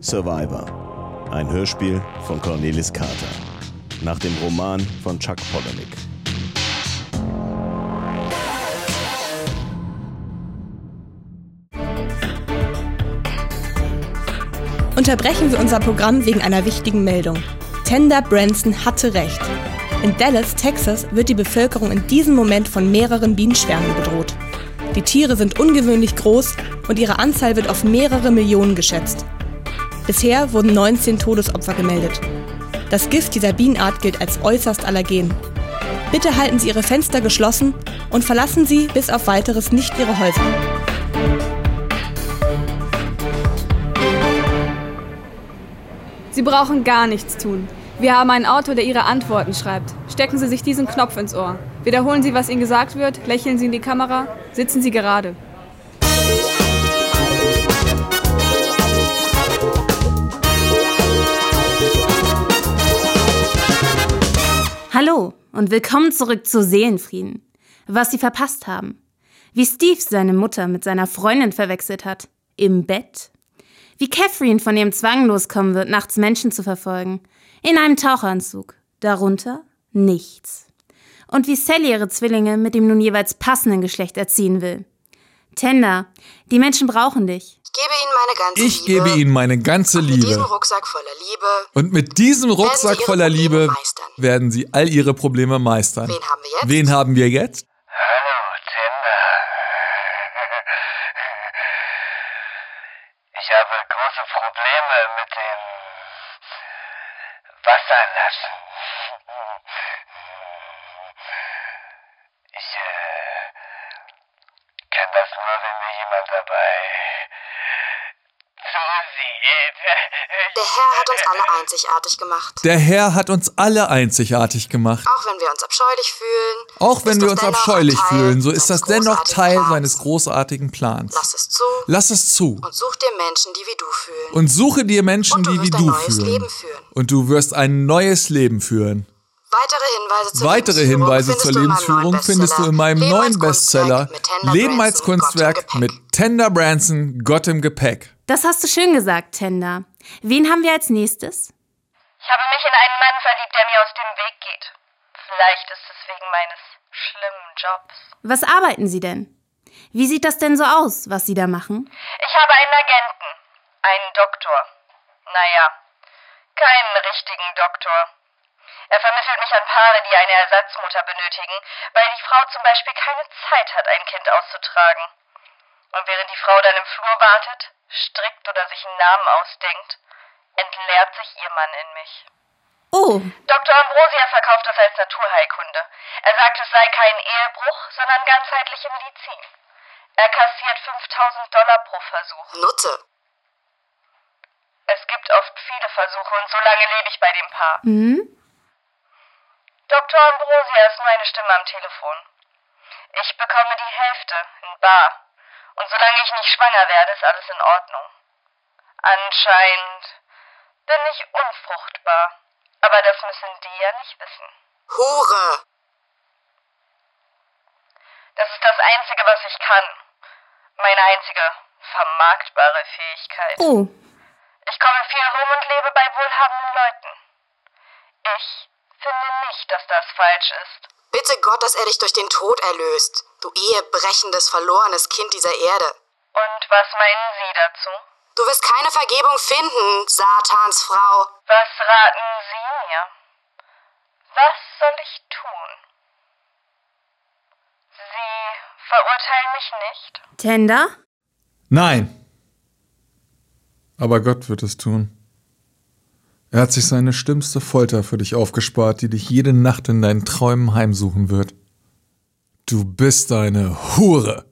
Survivor. Ein Hörspiel von Cornelis Carter. Nach dem Roman von Chuck Palahniuk. Unterbrechen wir unser Programm wegen einer wichtigen Meldung. Tender Branson hatte recht. In Dallas, Texas, wird die Bevölkerung in diesem Moment von mehreren Bienenschwärmen bedroht. Die Tiere sind ungewöhnlich groß und ihre Anzahl wird auf mehrere Millionen geschätzt. Bisher wurden 19 Todesopfer gemeldet. Das Gift dieser Bienenart gilt als äußerst allergen. Bitte halten Sie Ihre Fenster geschlossen und verlassen Sie bis auf weiteres nicht Ihre Häuser. Sie brauchen gar nichts tun. Wir haben einen Autor, der Ihre Antworten schreibt. Stecken Sie sich diesen Knopf ins Ohr. Wiederholen Sie, was Ihnen gesagt wird, lächeln Sie in die Kamera, sitzen Sie gerade. Hallo und willkommen zurück zu Seelenfrieden. Was Sie verpasst haben. Wie Steve seine Mutter mit seiner Freundin verwechselt hat. Im Bett. Wie Catherine von ihrem Zwang loskommen wird, nachts Menschen zu verfolgen. In einem Taucheranzug. Darunter nichts. Und wie Sally ihre Zwillinge mit dem nun jeweils passenden Geschlecht erziehen will. Tender, die Menschen brauchen dich. Ich gebe ihnen meine ganze Ich Liebe. gebe Ihnen meine ganze Und Mit diesem Liebe. Rucksack voller Liebe. Und mit diesem Werden Rucksack voller Liebe meistern. werden Sie all Ihre Probleme meistern. Wen haben wir jetzt? Wen haben wir jetzt? Hallo, Tender. Ich habe große Probleme mit dem Wasserlassen. Ich äh, kann das nur, wenn mir jemand dabei. Der Herr hat uns alle einzigartig gemacht. Der Herr hat uns alle einzigartig gemacht. Auch wenn wir uns abscheulich fühlen. Auch wenn wir uns abscheulich fühlen, so ist das dennoch Teil Plans. seines großartigen Plans. Lass es zu Lass es zu und such dir Menschen, die wie du fühlen. und suche dir Menschen, die wie du neues fühlen. Leben führen. Und du wirst ein neues Leben führen. Weitere Hinweise zur Weitere Lebensführung Hinweise findest zur du in meinem Lebensführung neuen findest du in meinem Leben neuen Bestseller Kunstwerk mit Tender Leben als Branson, Gott im Kunstwerk Gepäck. mit Tender Branson, Gott im Gepäck. Das hast du schön gesagt, Tender. Wen haben wir als nächstes? Ich habe mich in einen Mann verliebt, der mir aus dem Weg geht. Vielleicht ist es wegen meines schlimmen Jobs. Was arbeiten Sie denn? Wie sieht das denn so aus, was Sie da machen? Ich habe einen Agenten, einen Doktor. Naja, keinen richtigen Doktor. Er vermittelt mich an Paare, die eine Ersatzmutter benötigen, weil die Frau zum Beispiel keine Zeit hat, ein Kind auszutragen. Und während die Frau dann im Flur wartet, strickt oder sich einen Namen ausdenkt, entleert sich ihr Mann in mich. Oh, Dr. Ambrosia verkauft es als Naturheilkunde. Er sagt, es sei kein Ehebruch, sondern ganzheitliche Medizin. Er kassiert 5000 Dollar pro Versuch. Nutze. Es gibt oft viele Versuche und so lange lebe ich bei dem Paar. hm? Dr. Ambrosia ist nur eine Stimme am Telefon. Ich bekomme die Hälfte in Bar. Und solange ich nicht schwanger werde, ist alles in Ordnung. Anscheinend bin ich unfruchtbar. Aber das müssen die ja nicht wissen. Hure. Das ist das Einzige, was ich kann. Meine einzige vermarktbare Fähigkeit. Oh, Ich komme viel rum und lebe bei wohlhabenden Leuten. Ich finde nicht, dass das falsch ist. Bitte Gott, dass er dich durch den Tod erlöst. Du ehebrechendes, verlorenes Kind dieser Erde. Und was meinen Sie dazu? Du wirst keine Vergebung finden, Satans Frau. Was raten Sie mir? Was soll ich tun? Sie verurteilen mich nicht? Tender? Nein. Aber Gott wird es tun. Er hat sich seine schlimmste Folter für dich aufgespart, die dich jede Nacht in deinen Träumen heimsuchen wird. Du bist eine Hure.